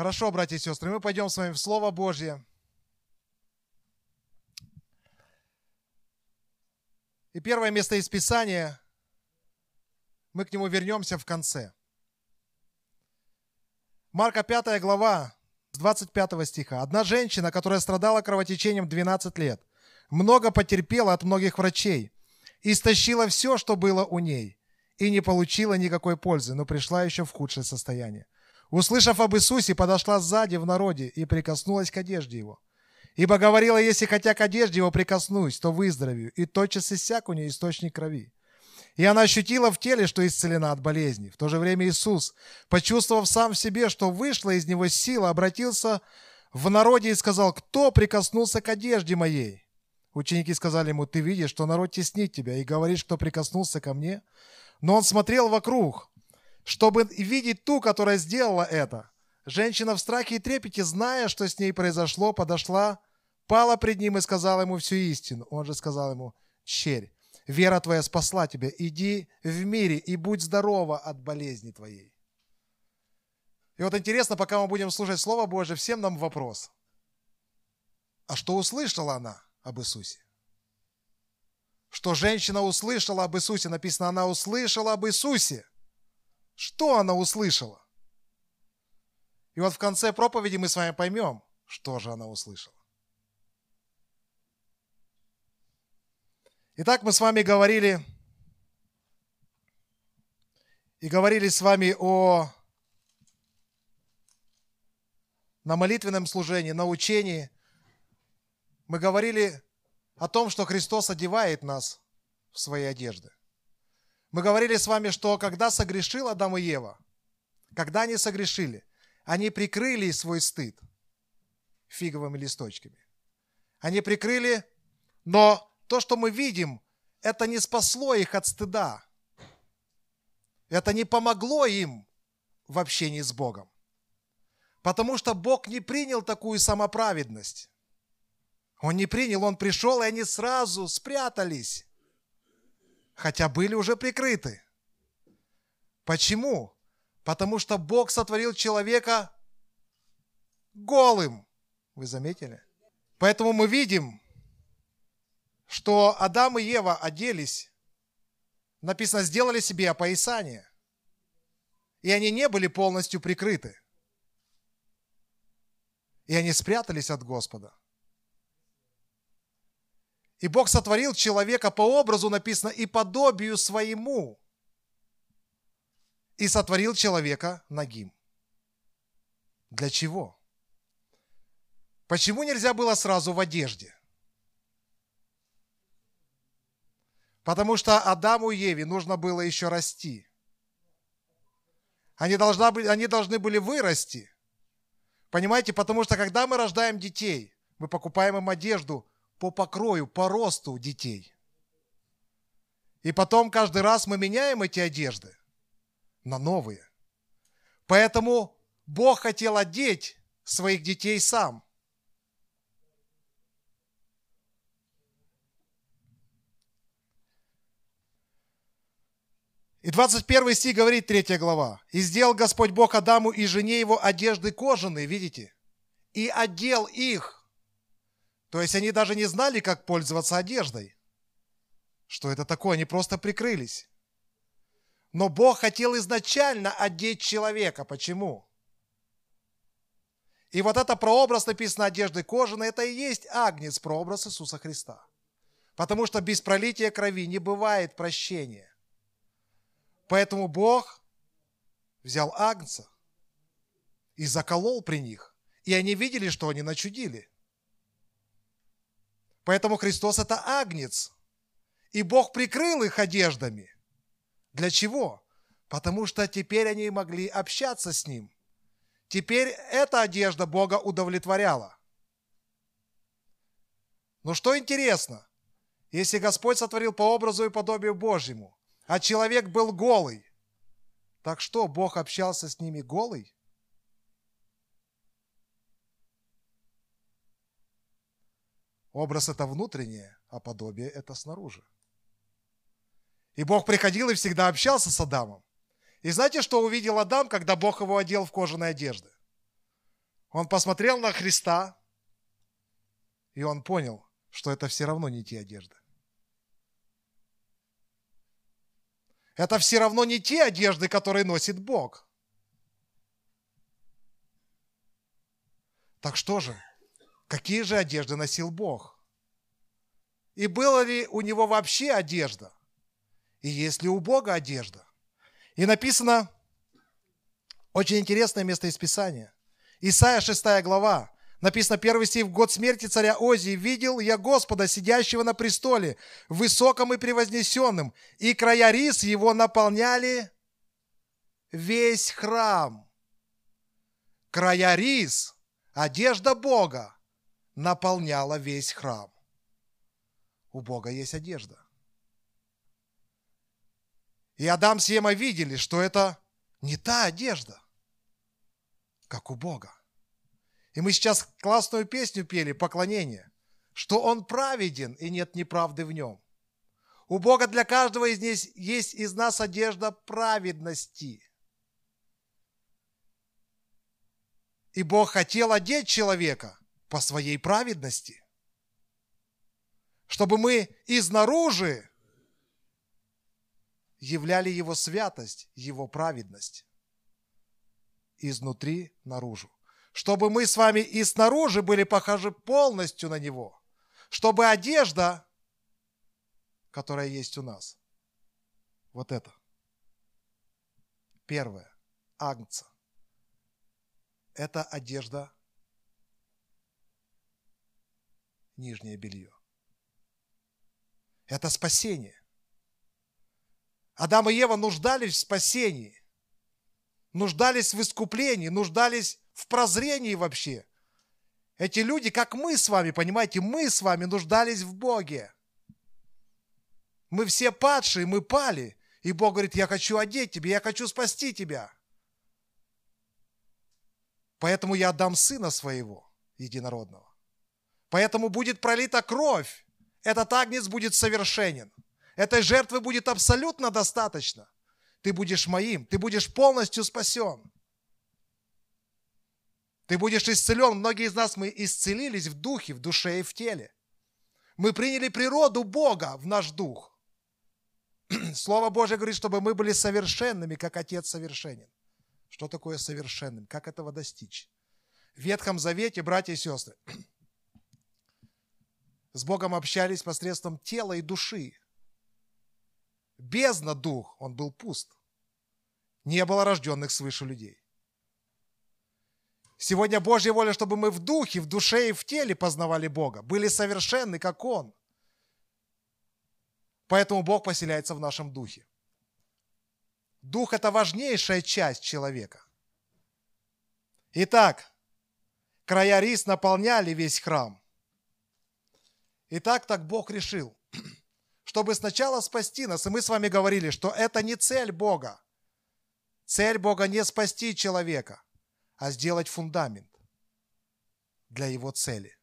Хорошо, братья и сестры, мы пойдем с вами в Слово Божье. И первое место из Писания, мы к нему вернемся в конце. Марка 5 глава, с 25 стиха. Одна женщина, которая страдала кровотечением 12 лет, много потерпела от многих врачей, истощила все, что было у ней, и не получила никакой пользы, но пришла еще в худшее состояние. Услышав об Иисусе, подошла сзади в народе и прикоснулась к одежде его. Ибо говорила, если хотя к одежде его прикоснусь, то выздоровею, и тотчас иссяк у нее источник крови. И она ощутила в теле, что исцелена от болезни. В то же время Иисус, почувствовав сам в себе, что вышла из него сила, обратился в народе и сказал, кто прикоснулся к одежде моей? Ученики сказали ему, ты видишь, что народ теснит тебя, и говоришь, кто прикоснулся ко мне? Но он смотрел вокруг, чтобы видеть ту, которая сделала это. Женщина в страхе и трепете, зная, что с ней произошло, подошла, пала пред ним и сказала ему всю истину. Он же сказал ему, черь, вера твоя спасла тебя, иди в мире и будь здорова от болезни твоей. И вот интересно, пока мы будем слушать Слово Божье, всем нам вопрос. А что услышала она об Иисусе? Что женщина услышала об Иисусе? Написано, она услышала об Иисусе. Что она услышала? И вот в конце проповеди мы с вами поймем, что же она услышала. Итак, мы с вами говорили и говорили с вами о на молитвенном служении, на учении. Мы говорили о том, что Христос одевает нас в свои одежды. Мы говорили с вами, что когда согрешил Адам и Ева, когда они согрешили, они прикрыли свой стыд фиговыми листочками. Они прикрыли, но то, что мы видим, это не спасло их от стыда. Это не помогло им в общении с Богом. Потому что Бог не принял такую самоправедность. Он не принял, он пришел, и они сразу спрятались хотя были уже прикрыты. Почему? Потому что Бог сотворил человека голым. Вы заметили? Поэтому мы видим, что Адам и Ева оделись, написано, сделали себе опоясание. И они не были полностью прикрыты. И они спрятались от Господа. И Бог сотворил человека по образу, написано, и подобию своему. И сотворил человека нагим. Для чего? Почему нельзя было сразу в одежде? Потому что Адаму и Еве нужно было еще расти. Они, должна они должны были вырасти. Понимаете, потому что когда мы рождаем детей, мы покупаем им одежду – по покрою, по росту детей. И потом каждый раз мы меняем эти одежды на новые. Поэтому Бог хотел одеть своих детей сам. И 21 стих говорит 3 глава. «И сделал Господь Бог Адаму и жене его одежды кожаные», видите? «И одел их то есть они даже не знали, как пользоваться одеждой. Что это такое? Они просто прикрылись. Но Бог хотел изначально одеть человека. Почему? И вот это прообраз написано одежды кожаной, это и есть агнец, прообраз Иисуса Христа. Потому что без пролития крови не бывает прощения. Поэтому Бог взял агнца и заколол при них. И они видели, что они начудили. Поэтому Христос – это агнец. И Бог прикрыл их одеждами. Для чего? Потому что теперь они могли общаться с Ним. Теперь эта одежда Бога удовлетворяла. Но что интересно, если Господь сотворил по образу и подобию Божьему, а человек был голый, так что, Бог общался с ними голый? Образ – это внутреннее, а подобие – это снаружи. И Бог приходил и всегда общался с Адамом. И знаете, что увидел Адам, когда Бог его одел в кожаные одежды? Он посмотрел на Христа, и он понял, что это все равно не те одежды. Это все равно не те одежды, которые носит Бог. Так что же, какие же одежды носил Бог? И была ли у него вообще одежда? И есть ли у Бога одежда? И написано очень интересное место из Писания. Исайя 6 глава. Написано первый стих. «В год смерти царя Озии видел я Господа, сидящего на престоле, высоком и превознесенным, и края рис его наполняли весь храм». Края рис, одежда Бога, наполняла весь храм. У Бога есть одежда. И Адам с Ема видели, что это не та одежда, как у Бога. И мы сейчас классную песню пели, поклонение, что Он праведен и нет неправды в Нем. У Бога для каждого из них есть из нас одежда праведности. И Бог хотел одеть человека по своей праведности, чтобы мы изнаружи являли Его святость, Его праведность изнутри наружу. Чтобы мы с вами и снаружи были похожи полностью на Него. Чтобы одежда, которая есть у нас, вот это, первое, агнца, это одежда, нижнее белье. Это спасение. Адам и Ева нуждались в спасении нуждались в искуплении, нуждались в прозрении вообще. Эти люди, как мы с вами, понимаете, мы с вами нуждались в Боге. Мы все падшие, мы пали. И Бог говорит, я хочу одеть тебя, я хочу спасти тебя. Поэтому я отдам сына своего, единородного. Поэтому будет пролита кровь. Этот агнец будет совершенен. Этой жертвы будет абсолютно достаточно – ты будешь моим, ты будешь полностью спасен. Ты будешь исцелен. Многие из нас мы исцелились в духе, в душе и в теле. Мы приняли природу Бога в наш дух. Слово Божье говорит, чтобы мы были совершенными, как Отец совершенен. Что такое совершенным? Как этого достичь? В Ветхом Завете, братья и сестры, с Богом общались посредством тела и души бездна дух, он был пуст. Не было рожденных свыше людей. Сегодня Божья воля, чтобы мы в духе, в душе и в теле познавали Бога, были совершенны, как Он. Поэтому Бог поселяется в нашем духе. Дух – это важнейшая часть человека. Итак, края рис наполняли весь храм. Итак, так Бог решил чтобы сначала спасти нас. И мы с вами говорили, что это не цель Бога. Цель Бога не спасти человека, а сделать фундамент для его цели.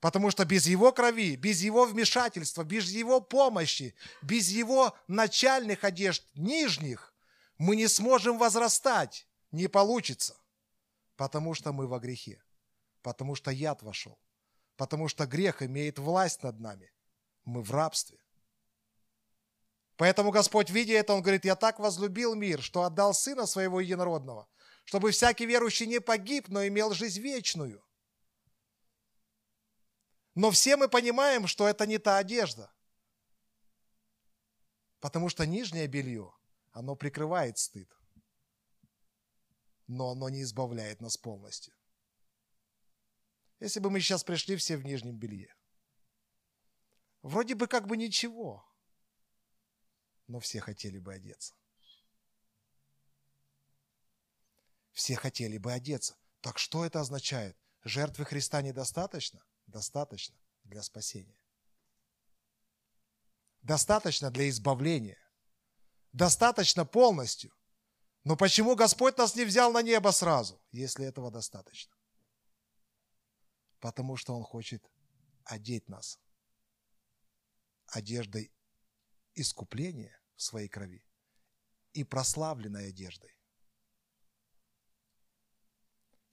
Потому что без его крови, без его вмешательства, без его помощи, без его начальных одежд, нижних, мы не сможем возрастать. Не получится. Потому что мы во грехе. Потому что яд вошел. Потому что грех имеет власть над нами. Мы в рабстве. Поэтому Господь, видя это, Он говорит, я так возлюбил мир, что отдал Сына Своего Единородного, чтобы всякий верующий не погиб, но имел жизнь вечную. Но все мы понимаем, что это не та одежда. Потому что нижнее белье, оно прикрывает стыд. Но оно не избавляет нас полностью. Если бы мы сейчас пришли все в нижнем белье. Вроде бы как бы ничего но все хотели бы одеться. Все хотели бы одеться. Так что это означает? Жертвы Христа недостаточно? Достаточно для спасения. Достаточно для избавления. Достаточно полностью. Но почему Господь нас не взял на небо сразу, если этого достаточно? Потому что Он хочет одеть нас одеждой искупление в своей крови и прославленной одеждой.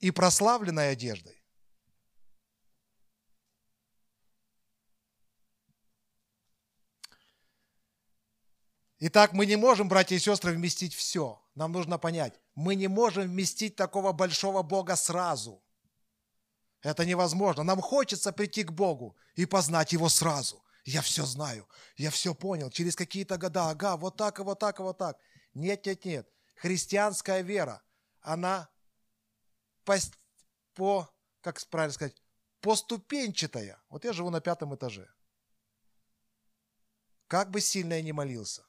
и прославленной одеждой. Итак, мы не можем, братья и сестры, вместить все. Нам нужно понять, мы не можем вместить такого большого Бога сразу. Это невозможно. Нам хочется прийти к Богу и познать Его сразу. Я все знаю, я все понял. Через какие-то года, ага, вот так, и вот так, и вот так. Нет, нет, нет. Христианская вера, она по, по как правильно сказать, поступенчатая. Вот я живу на пятом этаже. Как бы сильно я ни молился,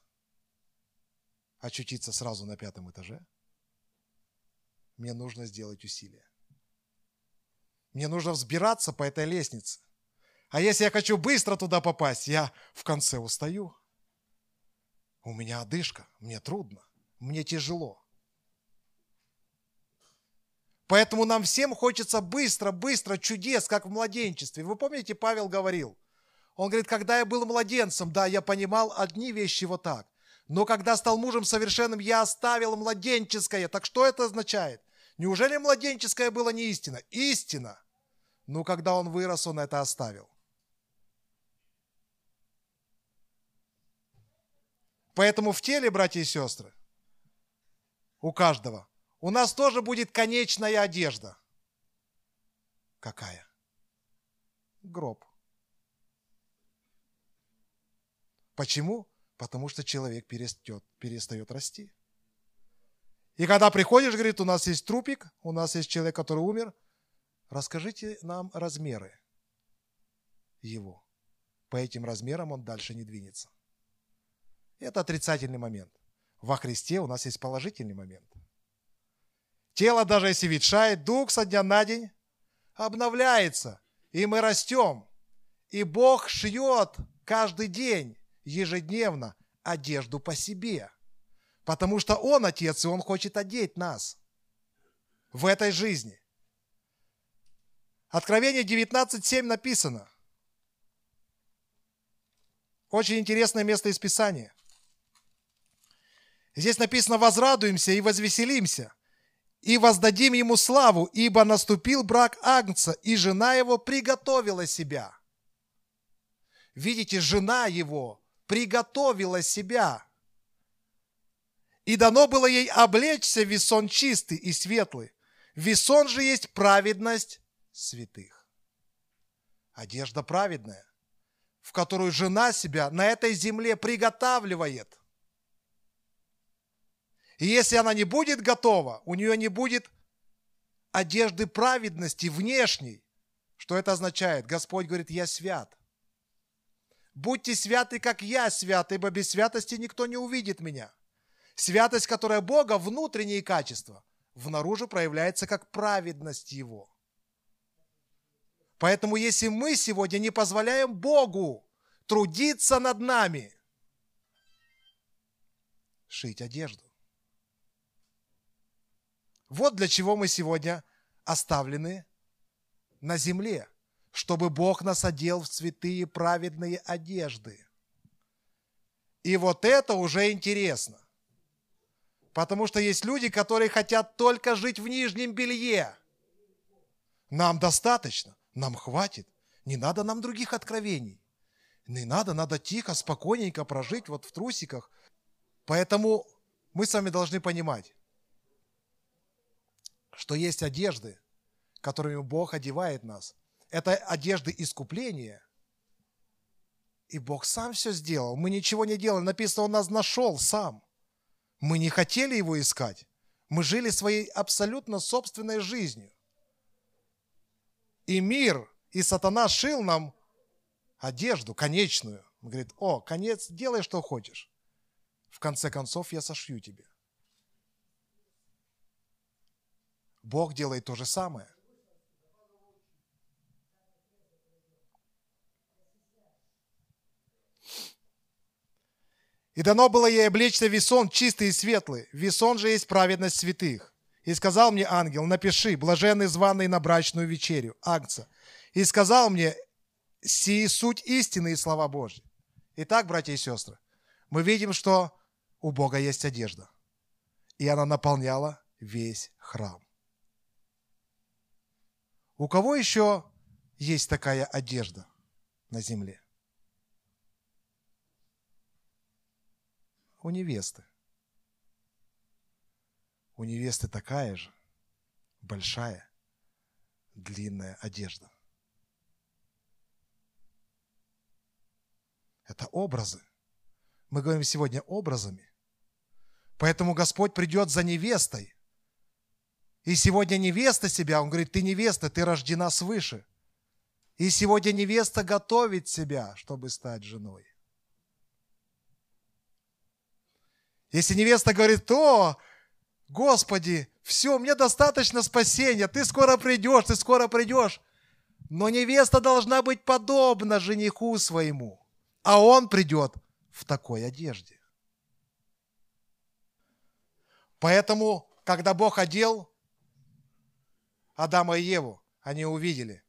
очутиться сразу на пятом этаже, мне нужно сделать усилие. Мне нужно взбираться по этой лестнице. А если я хочу быстро туда попасть, я в конце устаю. У меня одышка, мне трудно, мне тяжело. Поэтому нам всем хочется быстро, быстро, чудес, как в младенчестве. Вы помните, Павел говорил, он говорит, когда я был младенцем, да, я понимал одни вещи вот так. Но когда стал мужем совершенным, я оставил младенческое. Так что это означает? Неужели младенческое было не истина? Истина. Но когда он вырос, он это оставил. Поэтому в теле, братья и сестры, у каждого, у нас тоже будет конечная одежда. Какая? Гроб. Почему? Потому что человек перестает, перестает расти. И когда приходишь, говорит, у нас есть трупик, у нас есть человек, который умер – Расскажите нам размеры его. По этим размерам он дальше не двинется. Это отрицательный момент. Во Христе у нас есть положительный момент. Тело, даже если ветшает, дух со дня на день обновляется, и мы растем. И Бог шьет каждый день, ежедневно, одежду по себе. Потому что Он Отец, и Он хочет одеть нас в этой жизни. Откровение 19.7 написано. Очень интересное место из Писания. Здесь написано «возрадуемся и возвеселимся, и воздадим ему славу, ибо наступил брак Агнца, и жена его приготовила себя». Видите, жена его приготовила себя. И дано было ей облечься весон чистый и светлый. Весон же есть праведность святых. Одежда праведная, в которую жена себя на этой земле приготавливает. И если она не будет готова, у нее не будет одежды праведности внешней. Что это означает? Господь говорит, я свят. Будьте святы, как я свят, ибо без святости никто не увидит меня. Святость, которая Бога, внутренние качества, внаружи проявляется как праведность Его – Поэтому если мы сегодня не позволяем Богу трудиться над нами, шить одежду. Вот для чего мы сегодня оставлены на земле, чтобы Бог нас одел в цветы праведные одежды. И вот это уже интересно. Потому что есть люди, которые хотят только жить в нижнем белье. Нам достаточно. Нам хватит. Не надо нам других откровений. Не надо, надо тихо, спокойненько прожить вот в трусиках. Поэтому мы с вами должны понимать, что есть одежды, которыми Бог одевает нас. Это одежды искупления. И Бог сам все сделал. Мы ничего не делали. Написано, Он нас нашел сам. Мы не хотели Его искать. Мы жили своей абсолютно собственной жизнью и мир, и сатана шил нам одежду конечную. Он говорит, о, конец, делай, что хочешь. В конце концов, я сошью тебе. Бог делает то же самое. И дано было ей облечься весон чистый и светлый. Весон же есть праведность святых. И сказал мне ангел, напиши, блаженный званый на брачную вечерю, акция. И сказал мне, сии суть истины и слова Божьи. Итак, братья и сестры, мы видим, что у Бога есть одежда. И она наполняла весь храм. У кого еще есть такая одежда на земле? У невесты. У невесты такая же большая длинная одежда. Это образы. Мы говорим сегодня образами. Поэтому Господь придет за невестой. И сегодня невеста себя, Он говорит, ты невеста, ты рождена свыше. И сегодня невеста готовит себя, чтобы стать женой. Если невеста говорит, то, Господи, все, мне достаточно спасения, ты скоро придешь, ты скоро придешь. Но невеста должна быть подобна жениху своему, а он придет в такой одежде. Поэтому, когда Бог одел Адама и Еву, они увидели,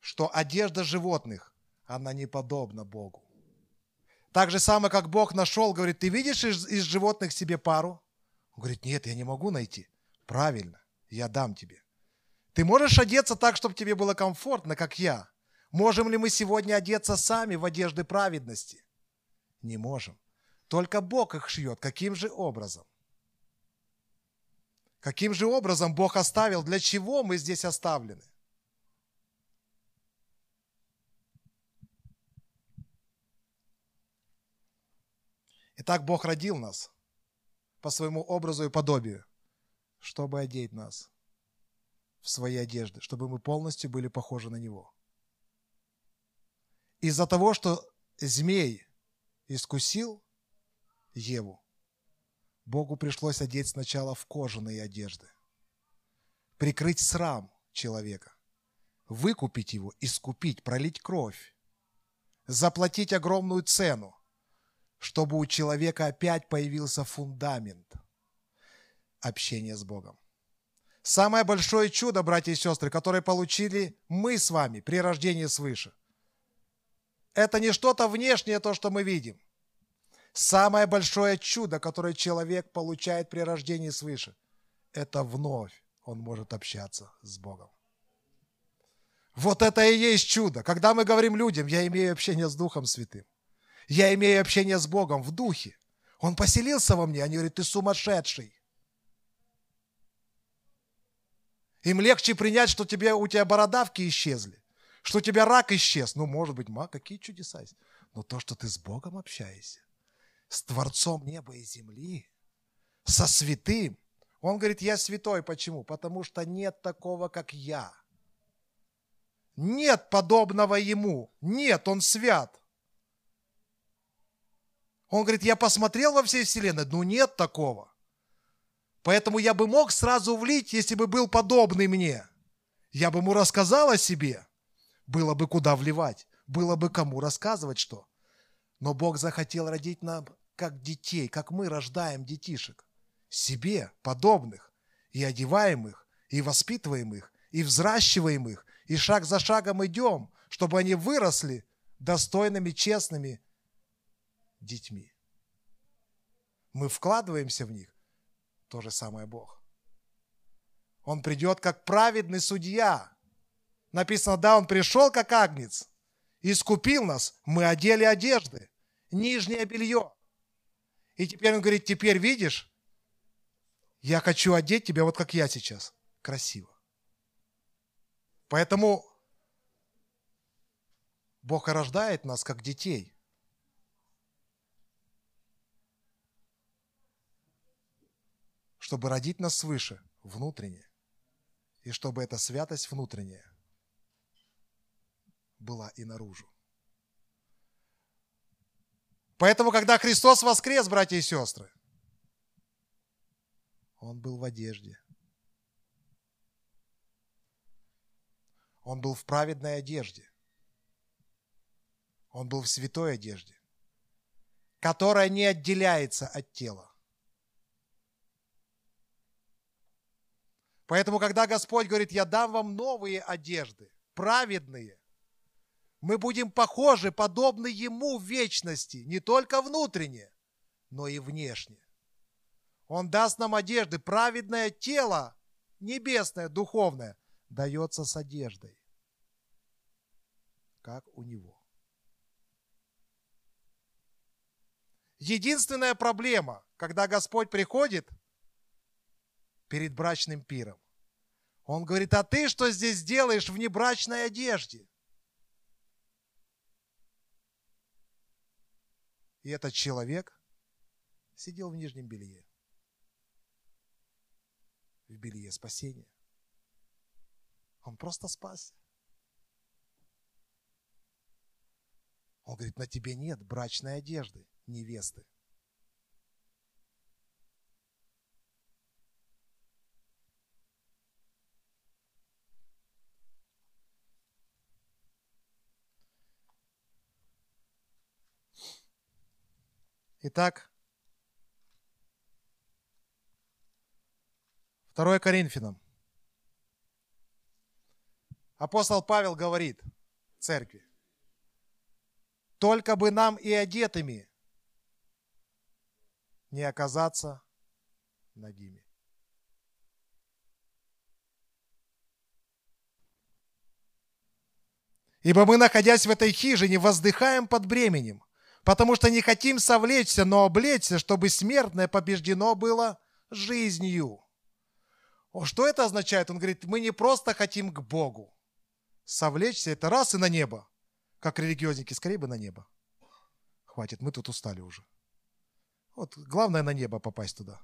что одежда животных, она не подобна Богу. Так же самое, как Бог нашел, говорит, ты видишь из, из животных себе пару? Он говорит, нет, я не могу найти. Правильно, я дам тебе. Ты можешь одеться так, чтобы тебе было комфортно, как я. Можем ли мы сегодня одеться сами в одежды праведности? Не можем. Только Бог их шьет. Каким же образом? Каким же образом Бог оставил? Для чего мы здесь оставлены? Итак, Бог родил нас по своему образу и подобию чтобы одеть нас в свои одежды, чтобы мы полностью были похожи на Него. Из-за того, что змей искусил Еву, Богу пришлось одеть сначала в кожаные одежды, прикрыть срам человека, выкупить его, искупить, пролить кровь, заплатить огромную цену, чтобы у человека опять появился фундамент – общение с Богом. Самое большое чудо, братья и сестры, которое получили мы с вами при рождении свыше, это не что-то внешнее, то, что мы видим. Самое большое чудо, которое человек получает при рождении свыше, это вновь он может общаться с Богом. Вот это и есть чудо. Когда мы говорим людям, я имею общение с Духом Святым, я имею общение с Богом в Духе, Он поселился во мне, они говорят, ты сумасшедший. Им легче принять, что тебе, у тебя бородавки исчезли, что у тебя рак исчез. Ну, может быть, ма, какие чудеса есть. Но то, что ты с Богом общаешься, с Творцом неба и земли, со святым. Он говорит, я святой. Почему? Потому что нет такого, как я. Нет подобного ему. Нет, он свят. Он говорит, я посмотрел во всей вселенной, но нет такого. Поэтому я бы мог сразу влить, если бы был подобный мне. Я бы ему рассказал о себе. Было бы куда вливать, было бы кому рассказывать что. Но Бог захотел родить нам как детей, как мы рождаем детишек. Себе подобных, и одеваем их, и воспитываем их, и взращиваем их, и шаг за шагом идем, чтобы они выросли достойными, честными детьми. Мы вкладываемся в них, то же самое Бог. Он придет как праведный судья. Написано, да, он пришел как агнец, искупил нас, мы одели одежды, нижнее белье. И теперь он говорит, теперь видишь, я хочу одеть тебя вот как я сейчас, красиво. Поэтому Бог рождает нас как детей. Чтобы родить нас свыше, внутренне, и чтобы эта святость внутренняя была и наружу. Поэтому, когда Христос воскрес, братья и сестры, Он был в одежде. Он был в праведной одежде. Он был в святой одежде, которая не отделяется от тела. Поэтому, когда Господь говорит, я дам вам новые одежды, праведные, мы будем похожи, подобны Ему в вечности, не только внутренне, но и внешне. Он даст нам одежды, праведное тело, небесное, духовное, дается с одеждой, как у него. Единственная проблема, когда Господь приходит перед брачным пиром, Он говорит, а ты что здесь делаешь в небрачной одежде? И этот человек сидел в нижнем белье. В белье спасения. Он просто спасся. Он говорит, на тебе нет брачной одежды, невесты. Итак, 2 Коринфянам. Апостол Павел говорит церкви, только бы нам и одетыми не оказаться нагими. Ибо мы, находясь в этой хижине, воздыхаем под бременем, потому что не хотим совлечься, но облечься, чтобы смертное побеждено было жизнью. Что это означает? Он говорит, мы не просто хотим к Богу. Совлечься – это раз и на небо. Как религиозники, скорее бы на небо. Хватит, мы тут устали уже. Вот главное на небо попасть туда.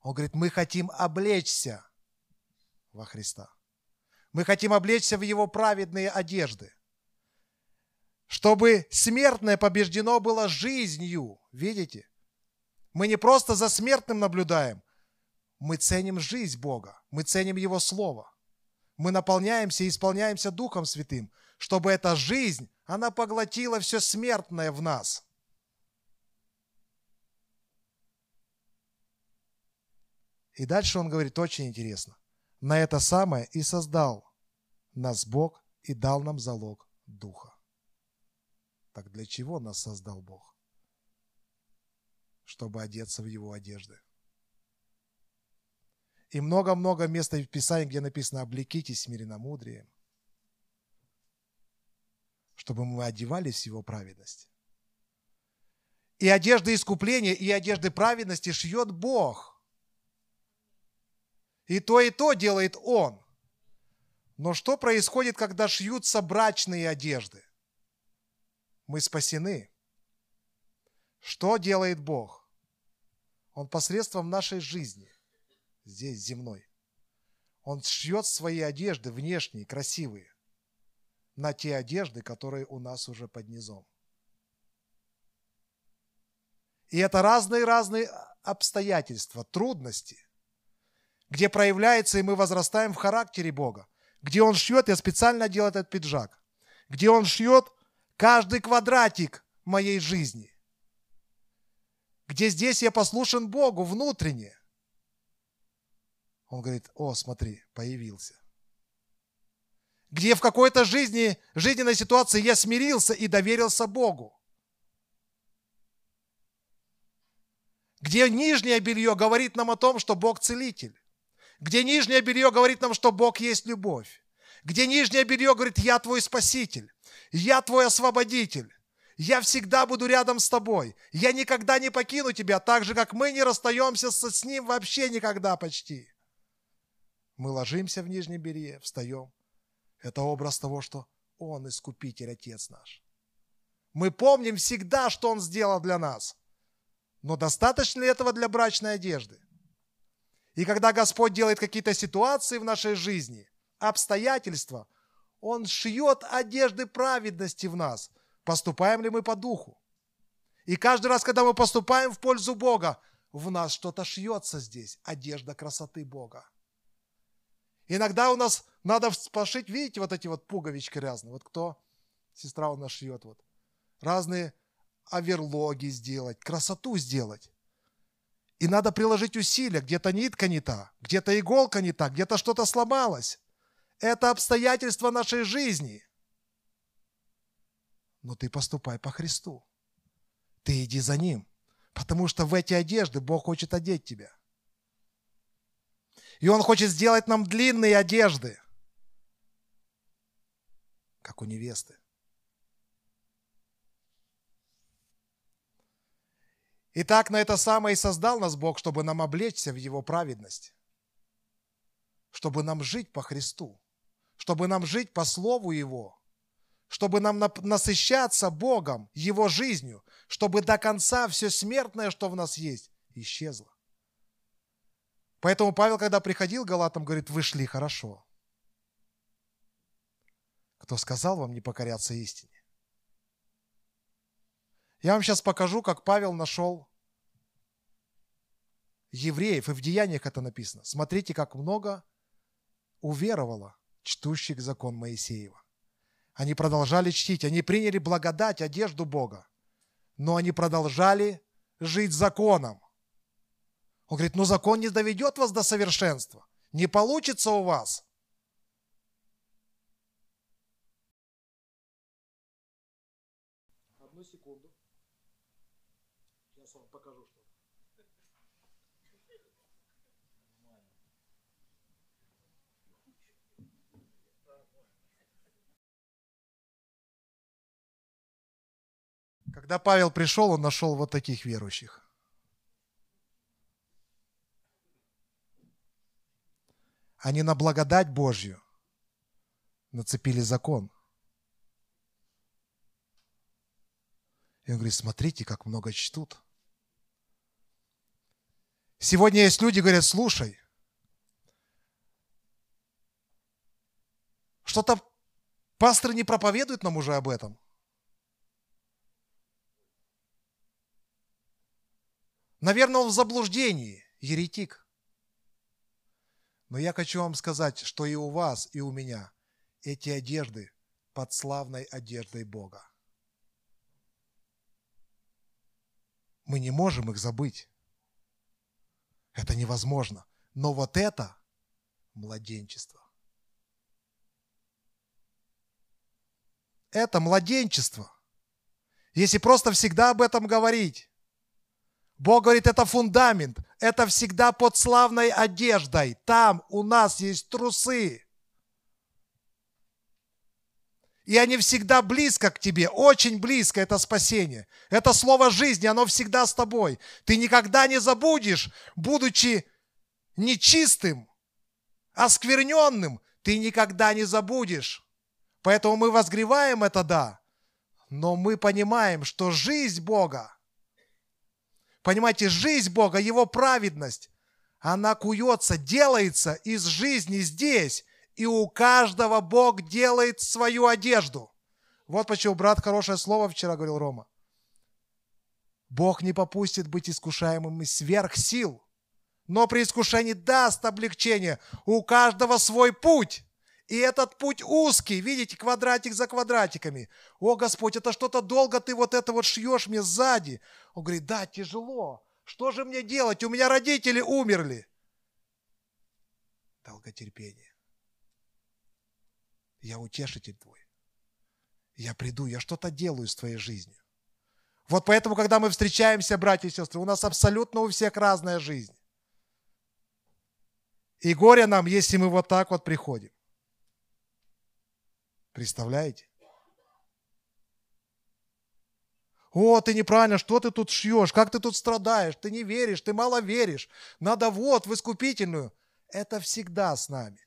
Он говорит, мы хотим облечься во Христа. Мы хотим облечься в Его праведные одежды – чтобы смертное побеждено было жизнью. Видите? Мы не просто за смертным наблюдаем, мы ценим жизнь Бога, мы ценим Его Слово. Мы наполняемся и исполняемся Духом Святым, чтобы эта жизнь, она поглотила все смертное в нас. И дальше он говорит очень интересно. На это самое и создал нас Бог и дал нам залог Духа. Так для чего нас создал Бог? Чтобы одеться в Его одежды. И много-много мест в Писании, где написано «облекитесь смиренномудрием», чтобы мы одевались в Его праведность. И одежды искупления, и одежды праведности шьет Бог. И то, и то делает Он. Но что происходит, когда шьются брачные одежды? Мы спасены. Что делает Бог? Он посредством нашей жизни, здесь земной, Он шьет свои одежды внешние, красивые, на те одежды, которые у нас уже под низом. И это разные-разные обстоятельства, трудности, где проявляется, и мы возрастаем в характере Бога. Где Он шьет, я специально делаю этот пиджак. Где Он шьет – каждый квадратик моей жизни. Где здесь я послушен Богу внутренне. Он говорит, о, смотри, появился. Где в какой-то жизни, жизненной ситуации я смирился и доверился Богу. Где нижнее белье говорит нам о том, что Бог целитель. Где нижнее белье говорит нам, что Бог есть любовь. Где нижнее белье говорит, я твой спаситель. Я твой освободитель. Я всегда буду рядом с тобой. Я никогда не покину тебя, так же, как мы не расстаемся с ним вообще никогда почти. Мы ложимся в нижнем белье, встаем. Это образ того, что Он искупитель, Отец наш. Мы помним всегда, что Он сделал для нас. Но достаточно ли этого для брачной одежды? И когда Господь делает какие-то ситуации в нашей жизни, обстоятельства, он шьет одежды праведности в нас. Поступаем ли мы по духу? И каждый раз, когда мы поступаем в пользу Бога, в нас что-то шьется здесь, одежда красоты Бога. Иногда у нас надо пошить, видите, вот эти вот пуговички разные. Вот кто, сестра у нас шьет, вот. Разные оверлоги сделать, красоту сделать. И надо приложить усилия. Где-то нитка не та, где-то иголка не та, где-то что-то сломалось. Это обстоятельства нашей жизни. Но ты поступай по Христу. Ты иди за Ним. Потому что в эти одежды Бог хочет одеть тебя. И Он хочет сделать нам длинные одежды. как у невесты. Итак, на это самое и создал нас Бог, чтобы нам облечься в Его праведность, чтобы нам жить по Христу, чтобы нам жить по Слову Его, чтобы нам насыщаться Богом, Его жизнью, чтобы до конца все смертное, что в нас есть, исчезло. Поэтому Павел, когда приходил к Галатам, говорит, вы шли хорошо. Кто сказал вам не покоряться истине? Я вам сейчас покажу, как Павел нашел евреев, и в Деяниях это написано. Смотрите, как много уверовало чтущих закон Моисеева. Они продолжали чтить, они приняли благодать, одежду Бога, но они продолжали жить законом. Он говорит, ну закон не доведет вас до совершенства, не получится у вас. Одну секунду. Сейчас вам покажу что Когда Павел пришел, он нашел вот таких верующих. Они на благодать Божью нацепили закон. И он говорит, смотрите, как много чтут. Сегодня есть люди, говорят, слушай, что-то пастор не проповедует нам уже об этом. Наверное, он в заблуждении, еретик. Но я хочу вам сказать, что и у вас, и у меня эти одежды под славной одеждой Бога. Мы не можем их забыть. Это невозможно. Но вот это младенчество. Это младенчество. Если просто всегда об этом говорить, Бог говорит, это фундамент, это всегда под славной одеждой. Там у нас есть трусы. И они всегда близко к тебе, очень близко это спасение. Это слово жизни, оно всегда с тобой. Ты никогда не забудешь, будучи нечистым, оскверненным, ты никогда не забудешь. Поэтому мы возгреваем это, да, но мы понимаем, что жизнь Бога, Понимаете, жизнь Бога, Его праведность, она куется, делается из жизни здесь. И у каждого Бог делает свою одежду. Вот почему, брат, хорошее слово вчера говорил Рома. Бог не попустит быть искушаемым из сверх сил, но при искушении даст облегчение. У каждого свой путь. И этот путь узкий, видите, квадратик за квадратиками. О, Господь, это что-то долго ты вот это вот шьешь мне сзади. Он говорит, да, тяжело. Что же мне делать? У меня родители умерли. Долготерпение. Я утешитель твой. Я приду, я что-то делаю с твоей жизнью. Вот поэтому, когда мы встречаемся, братья и сестры, у нас абсолютно у всех разная жизнь. И горе нам, если мы вот так вот приходим. Представляете? О, ты неправильно, что ты тут шьешь, как ты тут страдаешь, ты не веришь, ты мало веришь. Надо вот в искупительную. Это всегда с нами.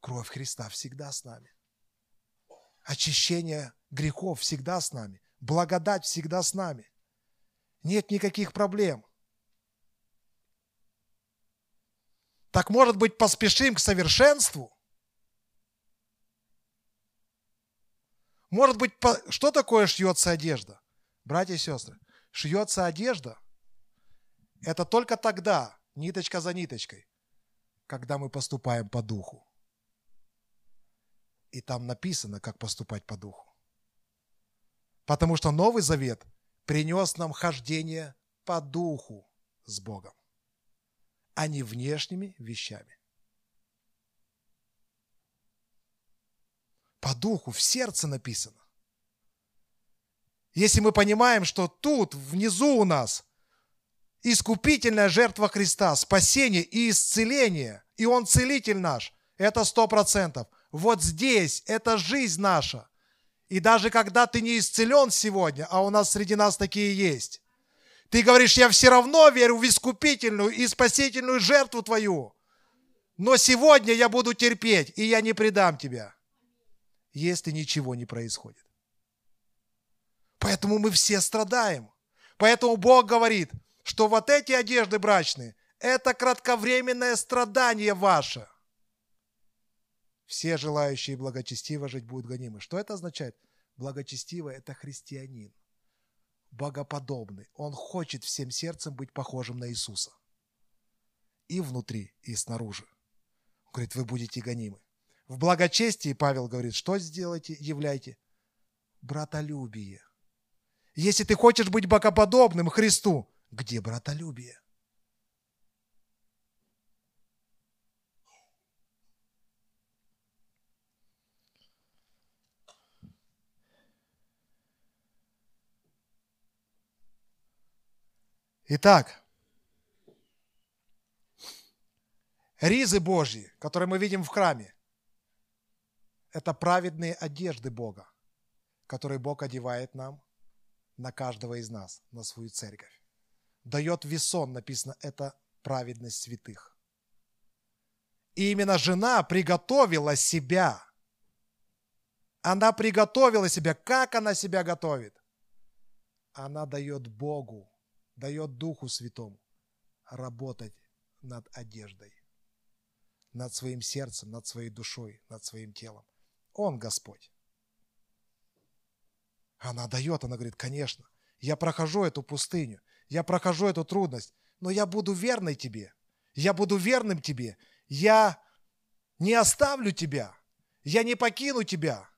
Кровь Христа всегда с нами. Очищение грехов всегда с нами. Благодать всегда с нами. Нет никаких проблем. Так может быть поспешим к совершенству? Может быть, что такое шьется одежда? Братья и сестры, шьется одежда – это только тогда, ниточка за ниточкой, когда мы поступаем по духу. И там написано, как поступать по духу. Потому что Новый Завет принес нам хождение по духу с Богом, а не внешними вещами. По духу, в сердце написано. Если мы понимаем, что тут, внизу у нас, искупительная жертва Христа, спасение и исцеление, и Он целитель наш, это сто процентов. Вот здесь, это жизнь наша. И даже когда ты не исцелен сегодня, а у нас среди нас такие есть, ты говоришь, я все равно верю в искупительную и спасительную жертву твою. Но сегодня я буду терпеть, и я не предам тебя, если ничего не происходит. Поэтому мы все страдаем. Поэтому Бог говорит, что вот эти одежды брачные – это кратковременное страдание ваше. Все желающие благочестиво жить будут гонимы. Что это означает? Благочестиво – это христианин, богоподобный. Он хочет всем сердцем быть похожим на Иисуса. И внутри, и снаружи. Он говорит, вы будете гонимы. В благочестии Павел говорит, что сделайте, являйте? Братолюбие. Если ты хочешь быть богоподобным Христу, где братолюбие? Итак, ризы Божьи, которые мы видим в храме, это праведные одежды Бога, которые Бог одевает нам на каждого из нас, на свою церковь. Дает весон, написано, это праведность святых. И именно жена приготовила себя. Она приготовила себя. Как она себя готовит? Она дает Богу дает Духу Святому работать над одеждой, над своим сердцем, над своей душой, над своим телом. Он Господь. Она дает, она говорит, конечно, я прохожу эту пустыню, я прохожу эту трудность, но я буду верной тебе, я буду верным тебе, я не оставлю тебя, я не покину тебя.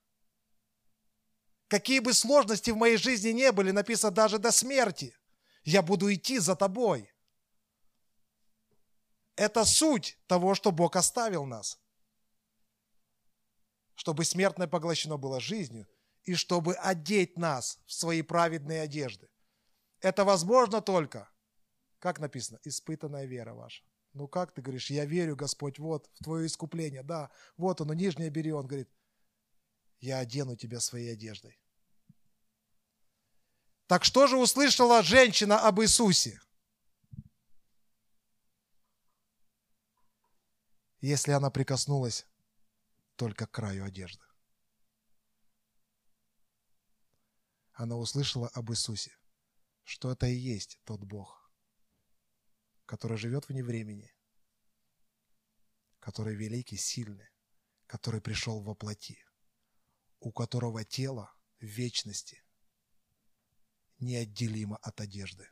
Какие бы сложности в моей жизни не были, написано даже до смерти – я буду идти за тобой. Это суть того, что Бог оставил нас. Чтобы смертное поглощено было жизнью, и чтобы одеть нас в свои праведные одежды. Это возможно только, как написано, испытанная вера ваша. Ну как ты говоришь, я верю, Господь, вот в твое искупление, да, вот оно, нижнее бери, он говорит, я одену тебя своей одеждой. Так что же услышала женщина об Иисусе? Если она прикоснулась только к краю одежды. Она услышала об Иисусе, что это и есть тот Бог, который живет вне времени, который великий, сильный, который пришел во плоти, у которого тело в вечности неотделимо от одежды.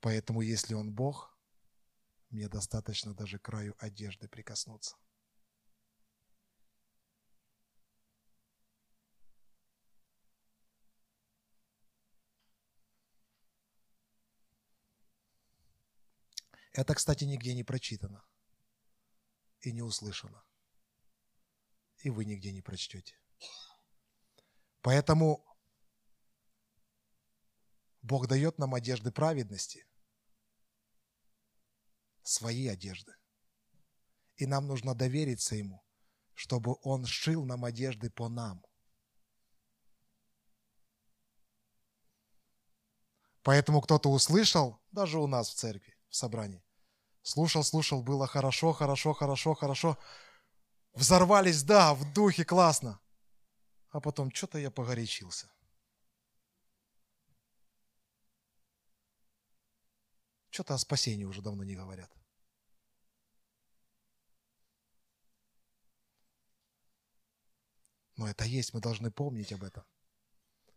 Поэтому, если Он Бог, мне достаточно даже краю одежды прикоснуться. Это, кстати, нигде не прочитано и не услышано. И вы нигде не прочтете. Поэтому Бог дает нам одежды праведности, свои одежды. И нам нужно довериться Ему, чтобы Он сшил нам одежды по нам. Поэтому кто-то услышал, даже у нас в церкви, в собрании, слушал, слушал, было хорошо, хорошо, хорошо, хорошо, взорвались, да, в духе, классно а потом что-то я погорячился. Что-то о спасении уже давно не говорят. Но это есть, мы должны помнить об этом.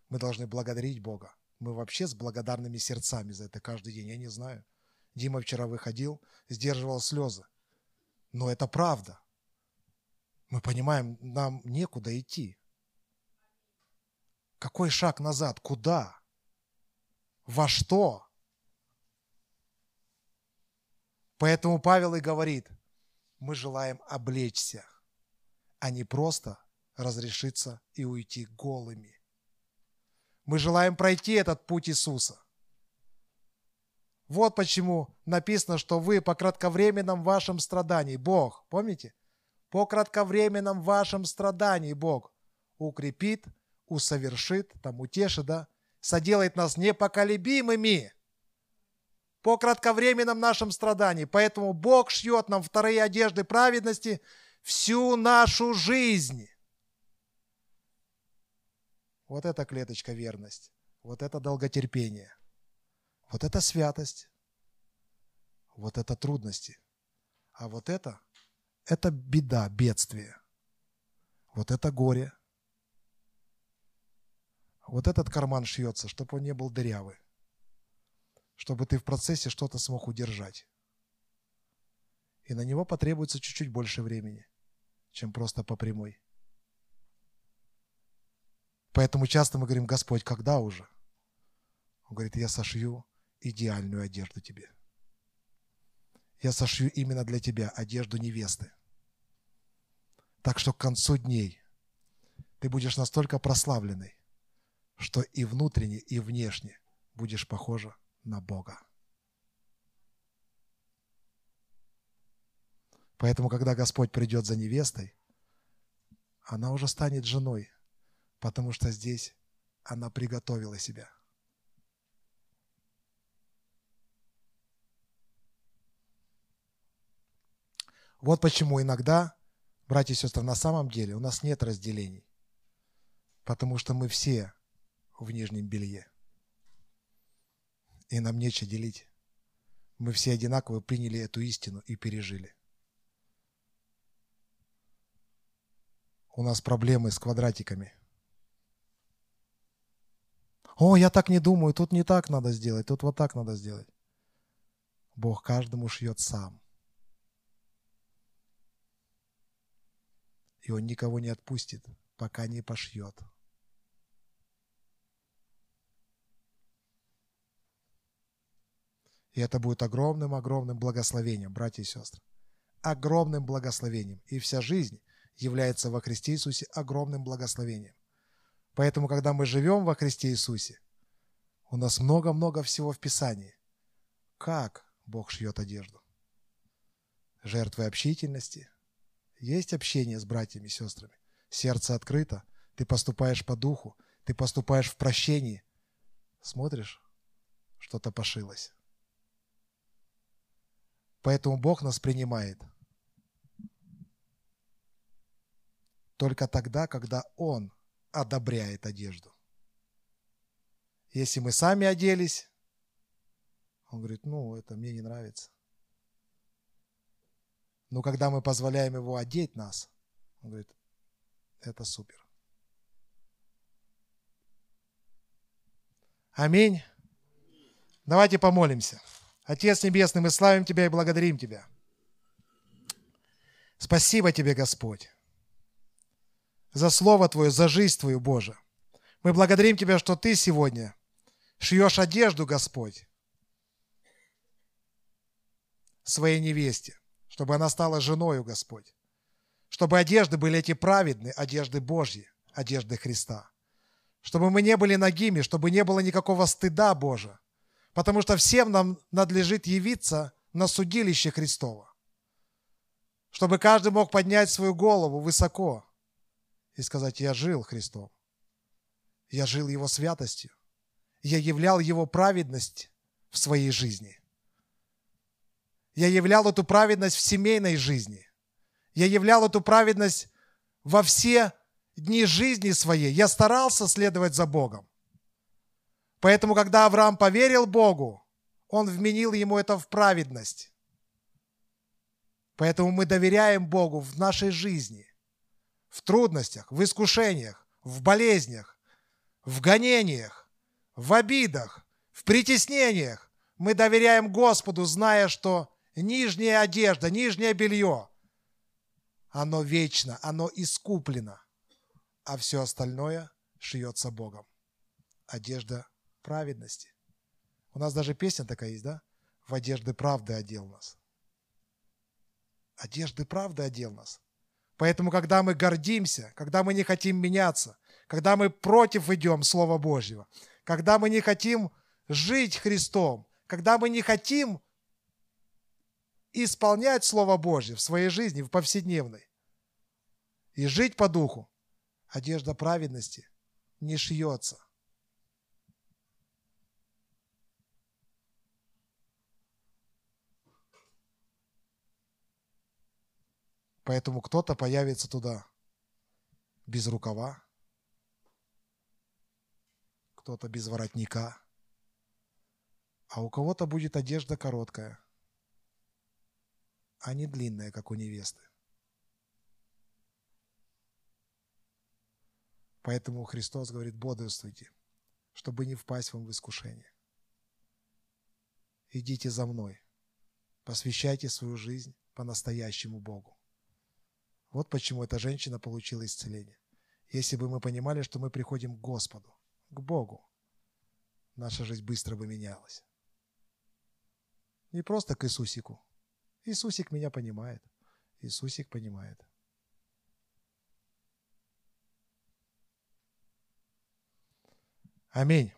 Мы должны благодарить Бога. Мы вообще с благодарными сердцами за это каждый день. Я не знаю. Дима вчера выходил, сдерживал слезы. Но это правда. Мы понимаем, нам некуда идти. Какой шаг назад? Куда? Во что? Поэтому Павел и говорит, мы желаем облечься, а не просто разрешиться и уйти голыми. Мы желаем пройти этот путь Иисуса. Вот почему написано, что вы по кратковременном вашем страдании, Бог, помните? По кратковременном вашем страдании Бог укрепит, усовершит, там утешит, да, соделает нас непоколебимыми по кратковременном нашем страдании. Поэтому Бог шьет нам вторые одежды праведности всю нашу жизнь. Вот это клеточка верность, вот это долготерпение, вот это святость, вот это трудности. А вот это, это беда, бедствие. Вот это горе. Вот этот карман шьется, чтобы он не был дырявый чтобы ты в процессе что-то смог удержать. И на него потребуется чуть-чуть больше времени, чем просто по прямой. Поэтому часто мы говорим, Господь, когда уже? Он говорит, я сошью идеальную одежду тебе. Я сошью именно для тебя одежду невесты. Так что к концу дней ты будешь настолько прославленный, что и внутренне, и внешне будешь похожа на Бога. Поэтому, когда Господь придет за невестой, она уже станет женой, потому что здесь она приготовила себя. Вот почему иногда, братья и сестры, на самом деле у нас нет разделений, потому что мы все в нижнем белье и нам нечего делить. Мы все одинаково приняли эту истину и пережили. У нас проблемы с квадратиками. О, я так не думаю, тут не так надо сделать, тут вот так надо сделать. Бог каждому шьет сам. И Он никого не отпустит, пока не пошьет. И это будет огромным-огромным благословением, братья и сестры. Огромным благословением. И вся жизнь является во Христе Иисусе огромным благословением. Поэтому, когда мы живем во Христе Иисусе, у нас много-много всего в Писании. Как Бог шьет одежду? Жертвы общительности. Есть общение с братьями и сестрами. Сердце открыто. Ты поступаешь по духу. Ты поступаешь в прощении. Смотришь, что-то пошилось. Поэтому Бог нас принимает только тогда, когда Он одобряет одежду. Если мы сами оделись, Он говорит, ну, это мне не нравится. Но когда мы позволяем Его одеть нас, Он говорит, это супер. Аминь. Давайте помолимся. Отец Небесный, мы славим Тебя и благодарим Тебя. Спасибо Тебе, Господь, за Слово Твое, за жизнь Твою, Боже. Мы благодарим Тебя, что Ты сегодня шьешь одежду, Господь, своей невесте, чтобы она стала женою, Господь. Чтобы одежды были эти праведные, одежды Божьи, одежды Христа. Чтобы мы не были нагими, чтобы не было никакого стыда, Боже, Потому что всем нам надлежит явиться на судилище Христово. Чтобы каждый мог поднять свою голову высоко и сказать, я жил Христом. Я жил Его святостью. Я являл Его праведность в своей жизни. Я являл эту праведность в семейной жизни. Я являл эту праведность во все дни жизни своей. Я старался следовать за Богом. Поэтому, когда Авраам поверил Богу, он вменил ему это в праведность. Поэтому мы доверяем Богу в нашей жизни, в трудностях, в искушениях, в болезнях, в гонениях, в обидах, в притеснениях. Мы доверяем Господу, зная, что нижняя одежда, нижнее белье, оно вечно, оно искуплено, а все остальное шьется Богом. Одежда праведности. У нас даже песня такая есть, да? В одежды правды одел нас. Одежды правды одел нас. Поэтому, когда мы гордимся, когда мы не хотим меняться, когда мы против идем Слова Божьего, когда мы не хотим жить Христом, когда мы не хотим исполнять Слово Божье в своей жизни, в повседневной, и жить по духу, одежда праведности не шьется. Поэтому кто-то появится туда без рукава, кто-то без воротника, а у кого-то будет одежда короткая, а не длинная, как у невесты. Поэтому Христос говорит, бодрствуйте, чтобы не впасть вам в искушение. Идите за мной, посвящайте свою жизнь по-настоящему Богу. Вот почему эта женщина получила исцеление. Если бы мы понимали, что мы приходим к Господу, к Богу, наша жизнь быстро бы менялась. Не просто к Иисусику. Иисусик меня понимает. Иисусик понимает. Аминь.